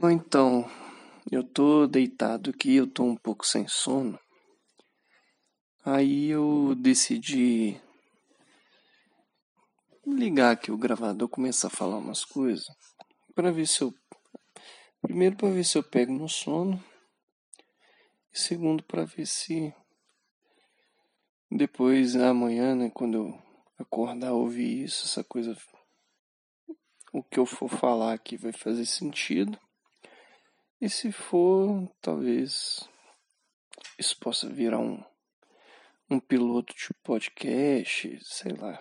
Ou então, eu tô deitado aqui, eu tô um pouco sem sono. Aí eu decidi ligar aqui o gravador, começar a falar umas coisas, para ver se eu primeiro para ver se eu pego no sono, e segundo para ver se depois amanhã, né, quando eu acordar ouvir isso, essa coisa o que eu for falar aqui vai fazer sentido. E se for, talvez isso possa virar um, um piloto de podcast, sei lá,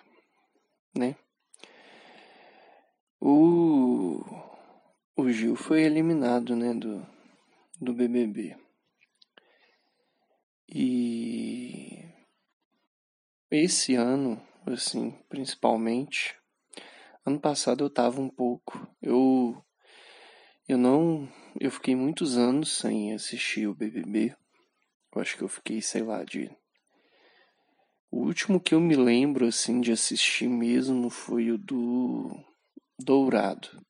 né? O, o Gil foi eliminado, né, do, do BBB. E esse ano, assim, principalmente, ano passado eu tava um pouco, eu eu não. Eu fiquei muitos anos sem assistir o BBB. Eu acho que eu fiquei, sei lá, de. O último que eu me lembro, assim, de assistir mesmo foi o do Dourado.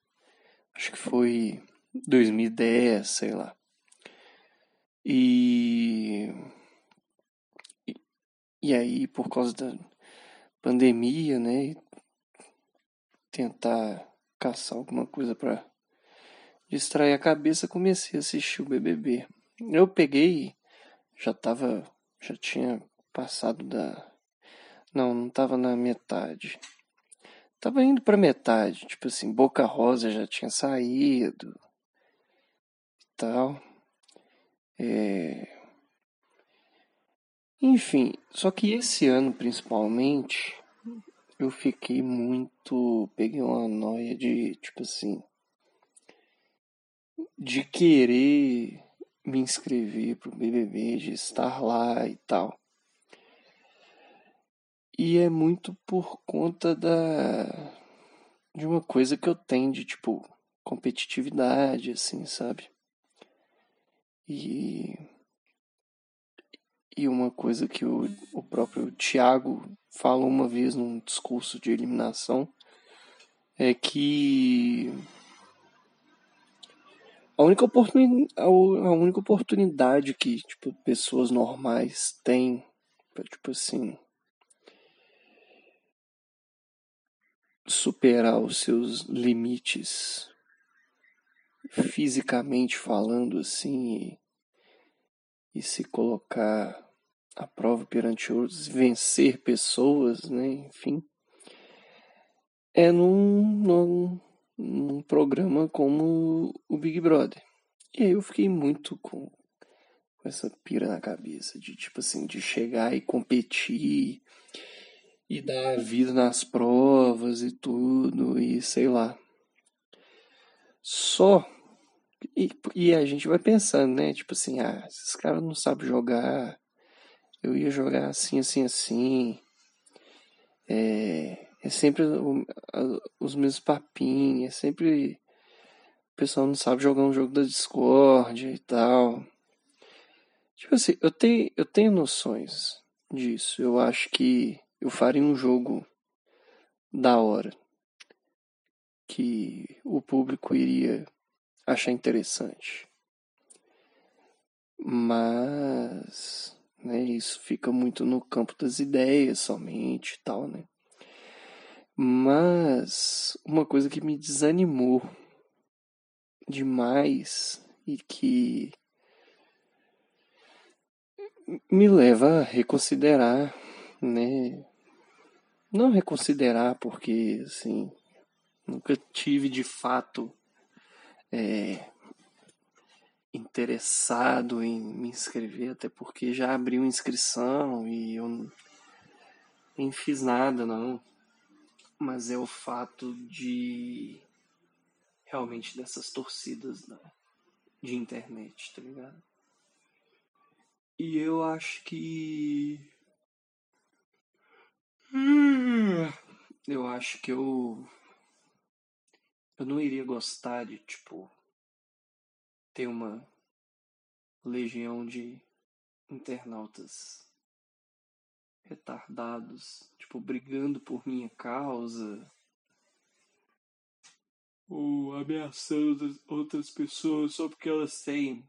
Acho que foi 2010, sei lá. E. E aí, por causa da pandemia, né? Tentar caçar alguma coisa para distrair a cabeça, comecei a assistir o BBB. Eu peguei, já tava, já tinha passado da. Não, não tava na metade. Tava indo pra metade, tipo assim, Boca Rosa já tinha saído e tal. É... Enfim, só que esse ano principalmente eu fiquei muito. Peguei uma noia de, tipo assim, de querer me inscrever pro BBB, de estar lá e tal. E é muito por conta da de uma coisa que eu tenho de tipo competitividade assim, sabe? E e uma coisa que o, o próprio Thiago fala uma vez num discurso de eliminação é que a única, oportunidade, a única oportunidade que, tipo, pessoas normais têm pra, tipo assim, superar os seus limites fisicamente falando assim e, e se colocar à prova perante outros, vencer pessoas, né, enfim, é num, num, num programa como o Big Brother. E aí eu fiquei muito com, com essa pira na cabeça de tipo assim, de chegar e competir e dar a vida nas provas e tudo, e sei lá. Só. E, e a gente vai pensando, né? Tipo assim, ah, esses caras não sabem jogar. Eu ia jogar assim, assim, assim. É, é sempre os mesmos papinhos, é sempre. O pessoal não sabe jogar um jogo da Discord e tal. Tipo assim, eu tenho, eu tenho noções disso. Eu acho que eu faria um jogo da hora. Que o público iria achar interessante. Mas né, isso fica muito no campo das ideias somente e tal, né? Mas uma coisa que me desanimou demais e que me leva a reconsiderar, né? Não reconsiderar porque assim nunca tive de fato é, interessado em me inscrever, até porque já abriu inscrição e eu nem fiz nada não mas é o fato de realmente dessas torcidas né, de internet, tá ligado? E eu acho que. Eu acho que eu. Eu não iria gostar de, tipo. Ter uma legião de internautas retardados, tipo, brigando por minha causa. ou ameaçando outras pessoas só porque elas têm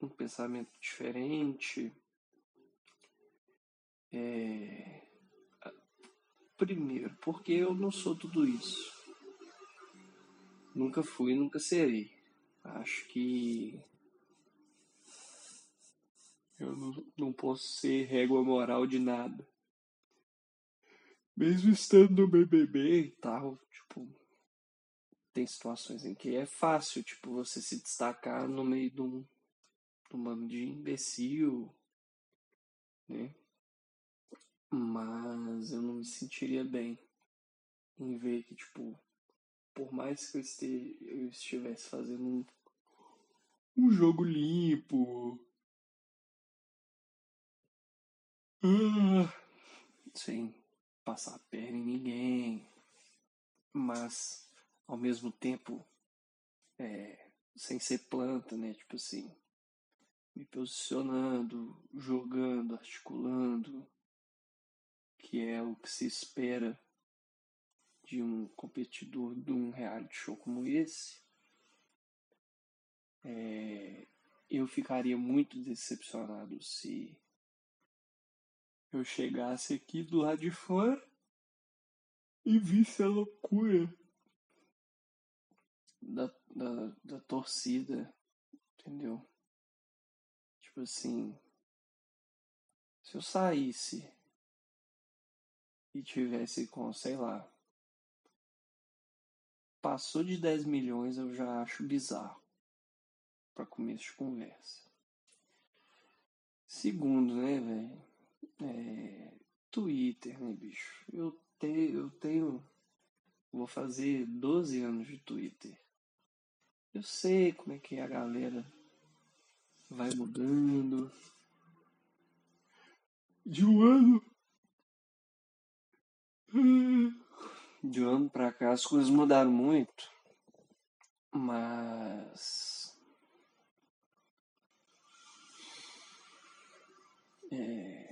um pensamento diferente. É... Primeiro, porque eu não sou tudo isso. Nunca fui, nunca serei. Acho que eu não, não posso ser régua moral de nada. Mesmo estando no BBB e tal, tipo, tem situações em que é fácil, tipo, você se destacar no meio de um, de um bando de imbecil, né? Mas eu não me sentiria bem em ver que, tipo, por mais que eu, este, eu estivesse fazendo um, um jogo limpo, ah, sem passar a perna em ninguém, mas ao mesmo tempo é, sem ser planta, né? Tipo assim, me posicionando, jogando, articulando, que é o que se espera de um competidor de um reality show como esse, é, eu ficaria muito decepcionado se eu chegasse aqui do lado de fora e visse a loucura da, da, da torcida, entendeu? Tipo assim, se eu saísse e tivesse com, sei lá, passou de 10 milhões, eu já acho bizarro para começo de conversa. Segundo, né, velho? É, Twitter, né, bicho? Eu tenho, eu tenho. Vou fazer 12 anos de Twitter. Eu sei como é que a galera vai mudando. De um ano. de um ano para cá as coisas mudaram muito, mas é,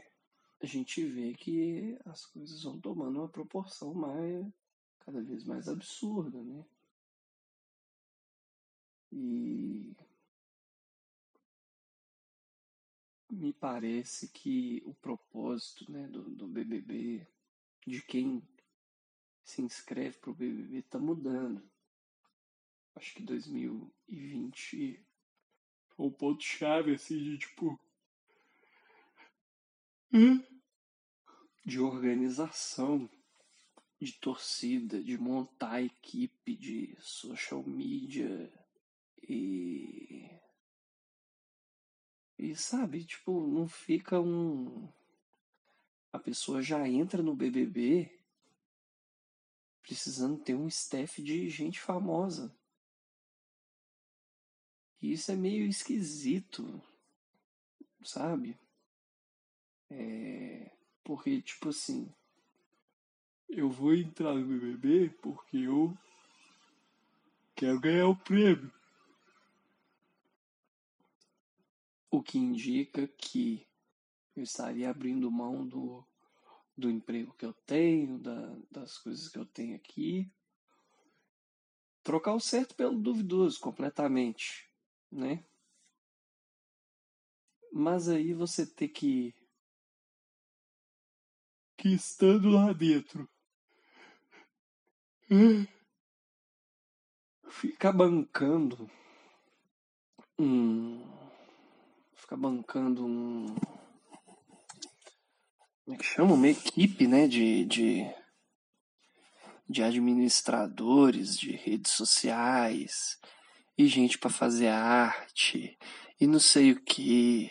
a gente vê que as coisas vão tomando uma proporção mais cada vez mais absurda, né? E me parece que o propósito né, do, do BBB, de quem se inscreve pro BBB tá mudando. Acho que 2020 foi um ponto chave assim de tipo de organização, de torcida, de montar equipe de social media e e sabe, tipo, não fica um a pessoa já entra no BBB precisando ter um staff de gente famosa. E isso é meio esquisito, sabe? É... Porque, tipo assim, eu vou entrar no BBB porque eu quero ganhar o prêmio. O que indica que eu estaria abrindo mão do do emprego que eu tenho, da, das coisas que eu tenho aqui. Trocar o certo pelo duvidoso completamente, né? Mas aí você ter que que estando lá dentro ficar bancando um ficar bancando um como é que chama? Uma equipe, né, de, de, de administradores de redes sociais e gente para fazer arte e não sei o que.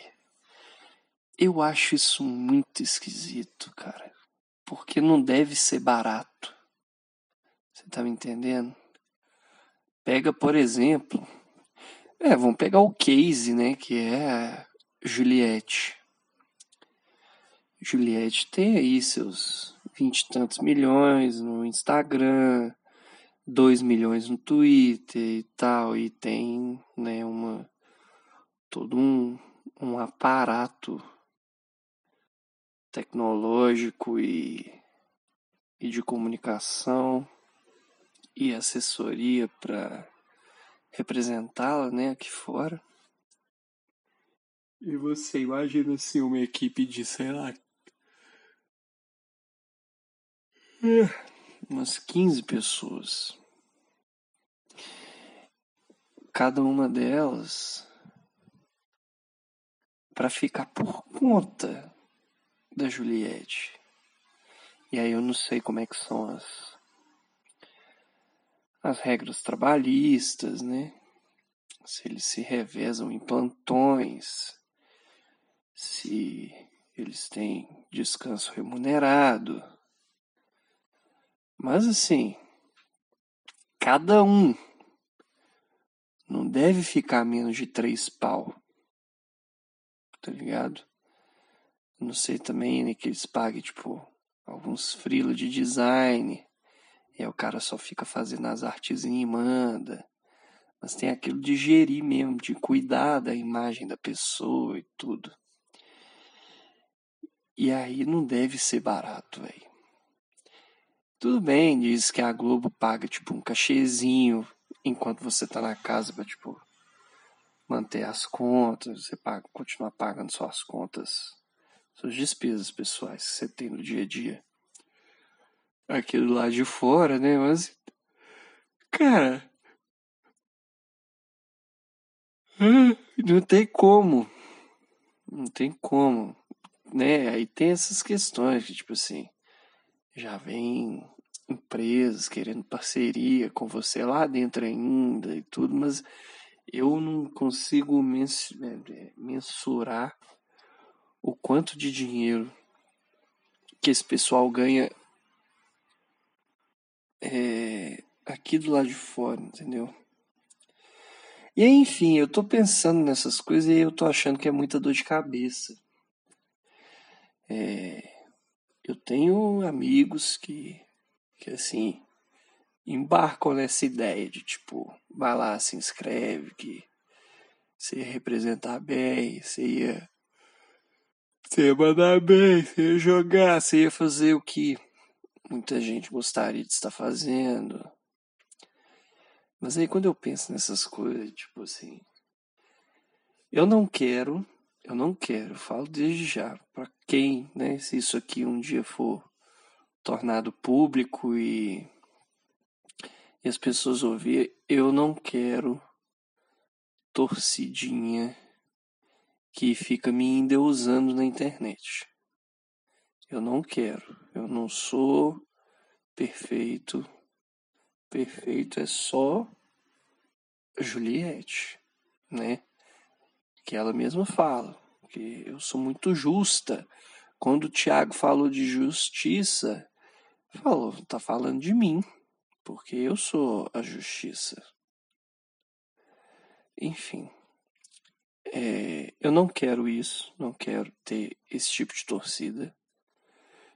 Eu acho isso muito esquisito, cara. Porque não deve ser barato. Você tá me entendendo? Pega, por exemplo. É, vamos pegar o case, né? Que é Juliette. Juliette tem aí seus vinte e tantos milhões no Instagram, dois milhões no Twitter e tal, e tem né, uma, todo um, um aparato tecnológico e, e de comunicação e assessoria para representá-la, né, aqui fora. E você imagina assim uma equipe de, sei lá, umas 15 pessoas. Cada uma delas para ficar por conta da Juliette. E aí eu não sei como é que são as as regras trabalhistas, né? Se eles se revezam em plantões, se eles têm descanso remunerado. Mas assim, cada um não deve ficar menos de três pau. Tá ligado? Não sei também né, que eles paguem, tipo, alguns frilos de design. E aí o cara só fica fazendo as artezinhas e manda. Mas tem aquilo de gerir mesmo, de cuidar da imagem da pessoa e tudo. E aí não deve ser barato, velho. Tudo bem, diz que a Globo paga tipo um cachezinho enquanto você tá na casa pra tipo manter as contas, você paga, continuar pagando suas contas, suas despesas pessoais que você tem no dia a dia. Aqui do lado de fora, né? Mas cara, não tem como. Não tem como né? Aí tem essas questões que, tipo assim, já vem empresas querendo parceria com você lá dentro ainda e tudo, mas eu não consigo é, é, mensurar o quanto de dinheiro que esse pessoal ganha é, aqui do lado de fora, entendeu? E aí, enfim, eu tô pensando nessas coisas e eu tô achando que é muita dor de cabeça. É, eu tenho amigos que, que assim embarcam nessa ideia de tipo, vai lá, se inscreve, que você ia representar bem, você ia, você ia mandar bem, você ia jogar, você ia fazer o que muita gente gostaria de estar fazendo. Mas aí quando eu penso nessas coisas, tipo assim, eu não quero eu não quero, falo desde já, para quem, né, se isso aqui um dia for tornado público e, e as pessoas ouvirem, eu não quero torcidinha que fica me endeusando na internet. Eu não quero, eu não sou perfeito. Perfeito é só Juliette, né? que ela mesma fala, que eu sou muito justa. Quando o Tiago falou de justiça, falou, tá falando de mim, porque eu sou a justiça. Enfim, é, eu não quero isso, não quero ter esse tipo de torcida.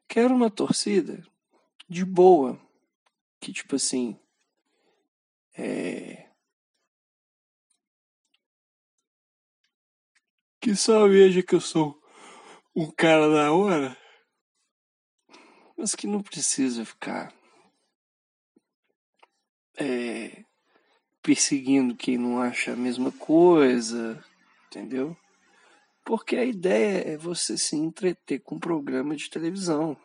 Quero uma torcida de boa, que tipo assim, é, que só veja que eu sou um cara da hora, mas que não precisa ficar é, perseguindo quem não acha a mesma coisa, entendeu? Porque a ideia é você se entreter com um programa de televisão.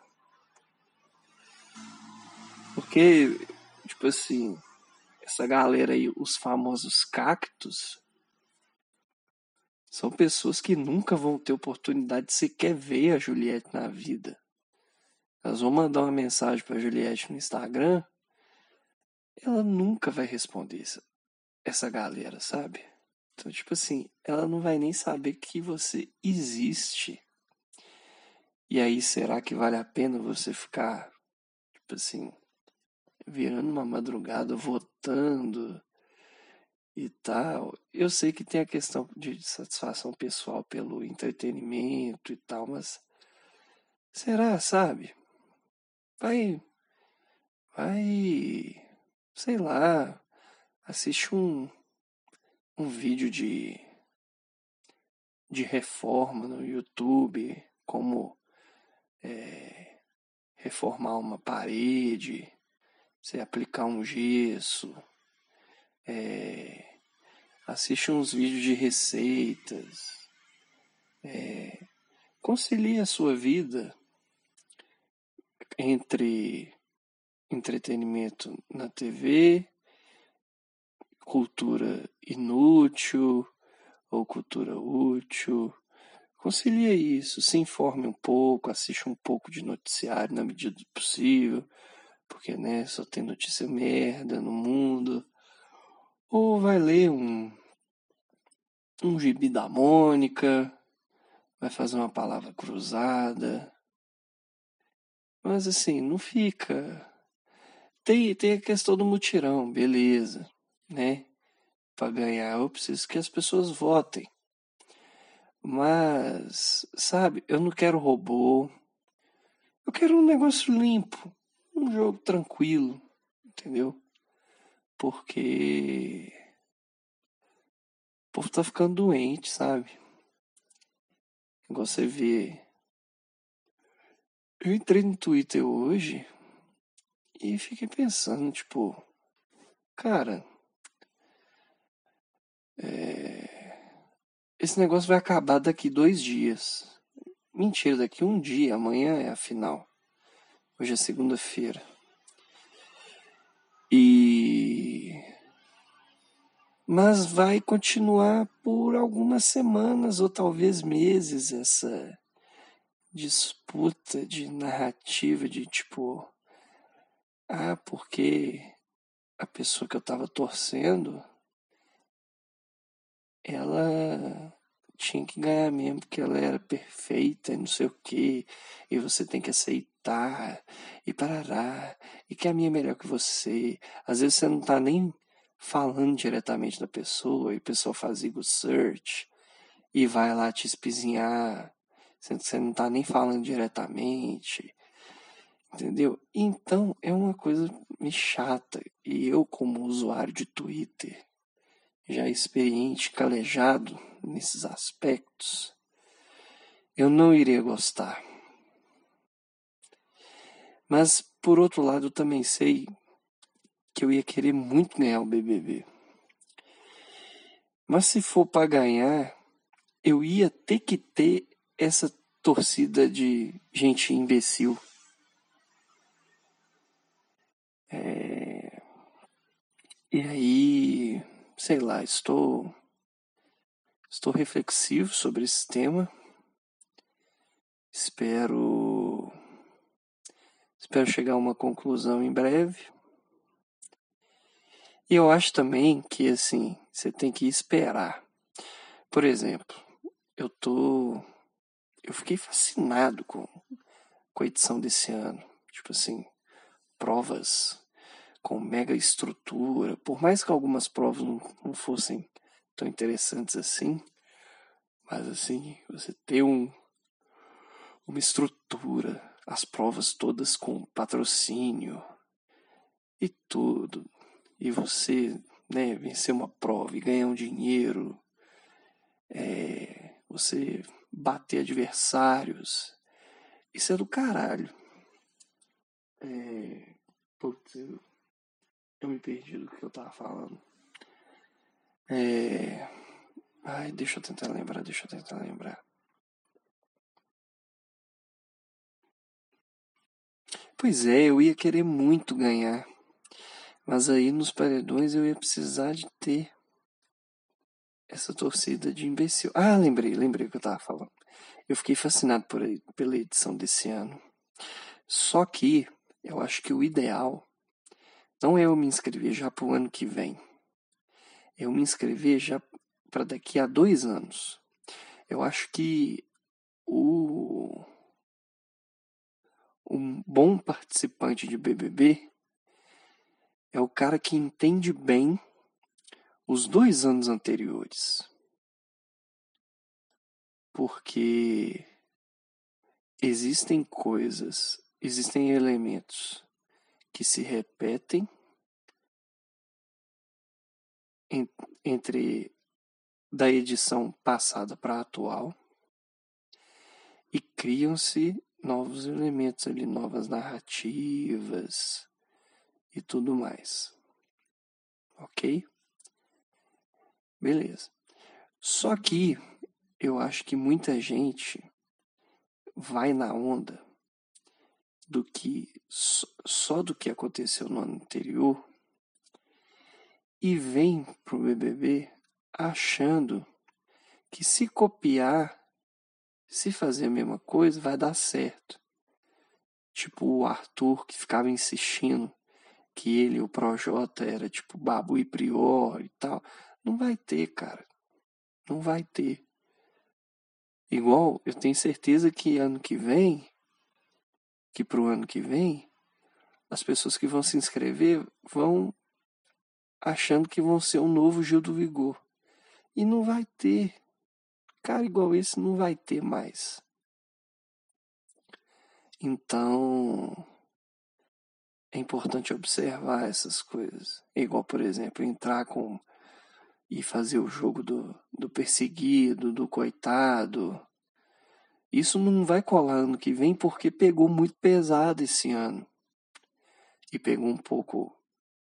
Porque, tipo assim, essa galera aí, os famosos cactos, são pessoas que nunca vão ter oportunidade de sequer ver a Juliette na vida. Elas vão mandar uma mensagem para Juliette no Instagram, ela nunca vai responder essa galera, sabe? Então, tipo assim, ela não vai nem saber que você existe. E aí, será que vale a pena você ficar, tipo assim, virando uma madrugada, votando, e tal. Eu sei que tem a questão de satisfação pessoal pelo entretenimento e tal, mas será, sabe? Vai, vai, sei lá, assiste um, um vídeo de, de reforma no YouTube, como é, reformar uma parede, você aplicar um gesso, é, assiste uns vídeos de receitas, é, concilie a sua vida entre entretenimento na TV, cultura inútil ou cultura útil. Concilia isso, se informe um pouco, assiste um pouco de noticiário na medida do possível, porque né, só tem notícia merda no mundo. Ou vai ler um, um gibi da Mônica, vai fazer uma palavra cruzada. Mas assim, não fica. Tem, tem a questão do mutirão, beleza, né? Para ganhar, eu preciso que as pessoas votem. Mas, sabe, eu não quero robô. Eu quero um negócio limpo, um jogo tranquilo, entendeu? Porque o povo tá ficando doente, sabe? Você vê. Eu entrei no Twitter hoje e fiquei pensando, tipo, cara, é, esse negócio vai acabar daqui dois dias. Mentira, daqui um dia, amanhã é a final. Hoje é segunda-feira. E. Mas vai continuar por algumas semanas ou talvez meses essa disputa de narrativa de tipo. Ah, porque a pessoa que eu tava torcendo ela tinha que ganhar mesmo, porque ela era perfeita e não sei o que, e você tem que aceitar, e parará, e que a minha é melhor que você. Às vezes você não tá nem falando diretamente da pessoa, e a pessoa faz ego search, e vai lá te espizinhar, sendo que você não tá nem falando diretamente. Entendeu? Então é uma coisa me chata. E eu, como usuário de Twitter, já experiente, calejado nesses aspectos, eu não iria gostar. Mas, por outro lado, eu também sei que eu ia querer muito ganhar o BBB. Mas se for para ganhar, eu ia ter que ter essa torcida de gente imbecil. É... E aí sei lá, estou estou reflexivo sobre esse tema. Espero espero chegar a uma conclusão em breve. E eu acho também que assim, você tem que esperar. Por exemplo, eu tô eu fiquei fascinado com, com a edição desse ano. Tipo assim, provas com mega estrutura, por mais que algumas provas não, não fossem tão interessantes assim, mas assim, você ter um, uma estrutura, as provas todas com patrocínio e tudo, e você né, vencer uma prova e ganhar um dinheiro, é, você bater adversários, isso é do caralho. É, putz, eu me perdi do que eu tava falando. É... Ai, deixa eu tentar lembrar, deixa eu tentar lembrar. Pois é, eu ia querer muito ganhar. Mas aí nos paredões eu ia precisar de ter essa torcida de imbecil. Ah, lembrei, lembrei o que eu tava falando. Eu fiquei fascinado por, pela edição desse ano. Só que eu acho que o ideal não é eu me inscrever já para o ano que vem. Eu me inscrever já para daqui a dois anos. Eu acho que o um bom participante de BBB é o cara que entende bem os dois anos anteriores. Porque existem coisas, existem elementos que se repetem entre da edição passada para a atual e criam-se novos elementos ali, novas narrativas e tudo mais. Ok? Beleza. Só que eu acho que muita gente vai na onda do que só do que aconteceu no ano anterior e vem pro BBB achando que se copiar, se fazer a mesma coisa, vai dar certo. Tipo o Arthur que ficava insistindo que ele, o Projota, era tipo Babu e Prior e tal. Não vai ter, cara. Não vai ter. Igual, eu tenho certeza que ano que vem, que pro ano que vem, as pessoas que vão se inscrever vão achando que vão ser um novo Gil do Vigor. E não vai ter. Cara igual esse não vai ter mais. Então, é importante observar essas coisas. É igual, por exemplo, entrar com e fazer o jogo do, do perseguido, do coitado. Isso não vai colar ano que vem porque pegou muito pesado esse ano. E pegou um pouco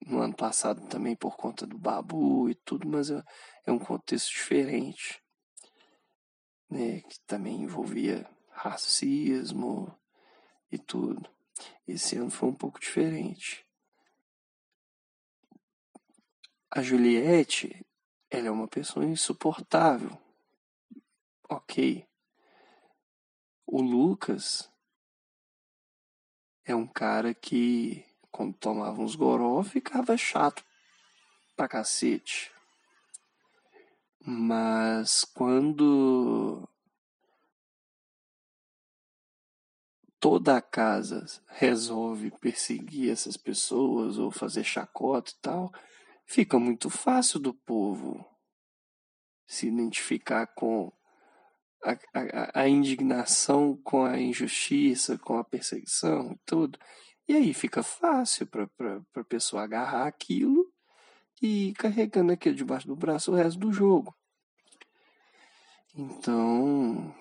no ano passado também por conta do Babu e tudo, mas é, é um contexto diferente, né, que também envolvia racismo e tudo. Esse ano foi um pouco diferente. A Juliette, ela é uma pessoa insuportável. Ok. O Lucas é um cara que quando tomava uns goró, ficava chato pra cacete. Mas quando toda a casa resolve perseguir essas pessoas ou fazer chacota e tal, fica muito fácil do povo se identificar com a, a, a indignação com a injustiça, com a perseguição e tudo. E aí fica fácil para a pessoa agarrar aquilo e ir carregando aquilo debaixo do braço o resto do jogo. Então,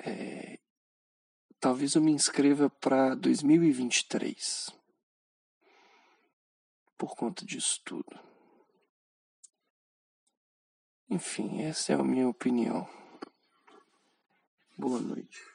é, talvez eu me inscreva para 2023 por conta disso tudo. Enfim, essa é a minha opinião. Boa noite.